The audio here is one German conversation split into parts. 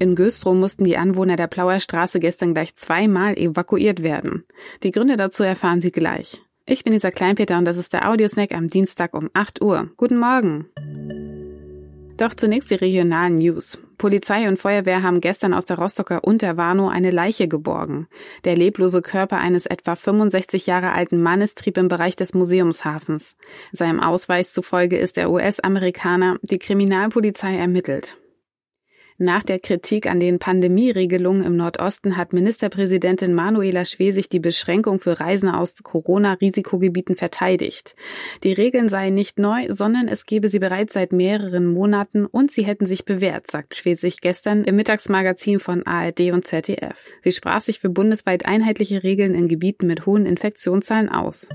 In Güstrow mussten die Anwohner der Plauer Straße gestern gleich zweimal evakuiert werden. Die Gründe dazu erfahren Sie gleich. Ich bin Lisa Kleinpeter und das ist der Audiosnack am Dienstag um 8 Uhr. Guten Morgen. Doch zunächst die regionalen News. Polizei und Feuerwehr haben gestern aus der Rostocker Unterwarnow eine Leiche geborgen. Der leblose Körper eines etwa 65 Jahre alten Mannes trieb im Bereich des Museumshafens. Seinem Ausweis zufolge ist der US-Amerikaner. Die Kriminalpolizei ermittelt. Nach der Kritik an den Pandemieregelungen im Nordosten hat Ministerpräsidentin Manuela Schwesig die Beschränkung für Reisende aus Corona-Risikogebieten verteidigt. Die Regeln seien nicht neu, sondern es gebe sie bereits seit mehreren Monaten und sie hätten sich bewährt, sagt Schwesig gestern im Mittagsmagazin von ARD und ZDF. Sie sprach sich für bundesweit einheitliche Regeln in Gebieten mit hohen Infektionszahlen aus.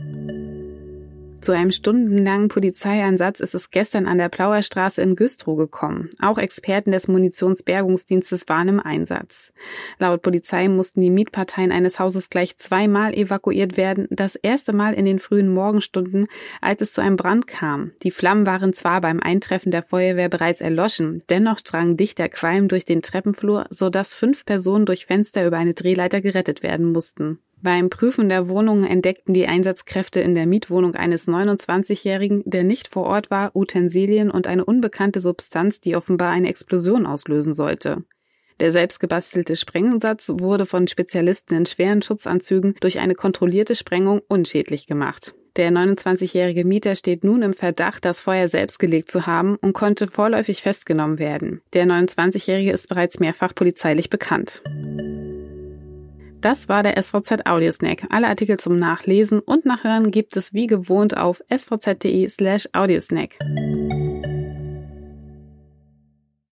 Zu einem stundenlangen Polizeieinsatz ist es gestern an der Plauer Straße in Güstrow gekommen. Auch Experten des Munitionsbergungsdienstes waren im Einsatz. Laut Polizei mussten die Mietparteien eines Hauses gleich zweimal evakuiert werden, das erste Mal in den frühen Morgenstunden, als es zu einem Brand kam. Die Flammen waren zwar beim Eintreffen der Feuerwehr bereits erloschen, dennoch drang dichter Qualm durch den Treppenflur, sodass fünf Personen durch Fenster über eine Drehleiter gerettet werden mussten. Beim Prüfen der Wohnungen entdeckten die Einsatzkräfte in der Mietwohnung eines 29-Jährigen, der nicht vor Ort war, Utensilien und eine unbekannte Substanz, die offenbar eine Explosion auslösen sollte. Der selbstgebastelte Sprengsatz wurde von Spezialisten in schweren Schutzanzügen durch eine kontrollierte Sprengung unschädlich gemacht. Der 29-jährige Mieter steht nun im Verdacht, das Feuer selbst gelegt zu haben und konnte vorläufig festgenommen werden. Der 29-jährige ist bereits mehrfach polizeilich bekannt. Das war der SVZ Audiosnack. Alle Artikel zum Nachlesen und Nachhören gibt es wie gewohnt auf svz.de slash Audiosnack.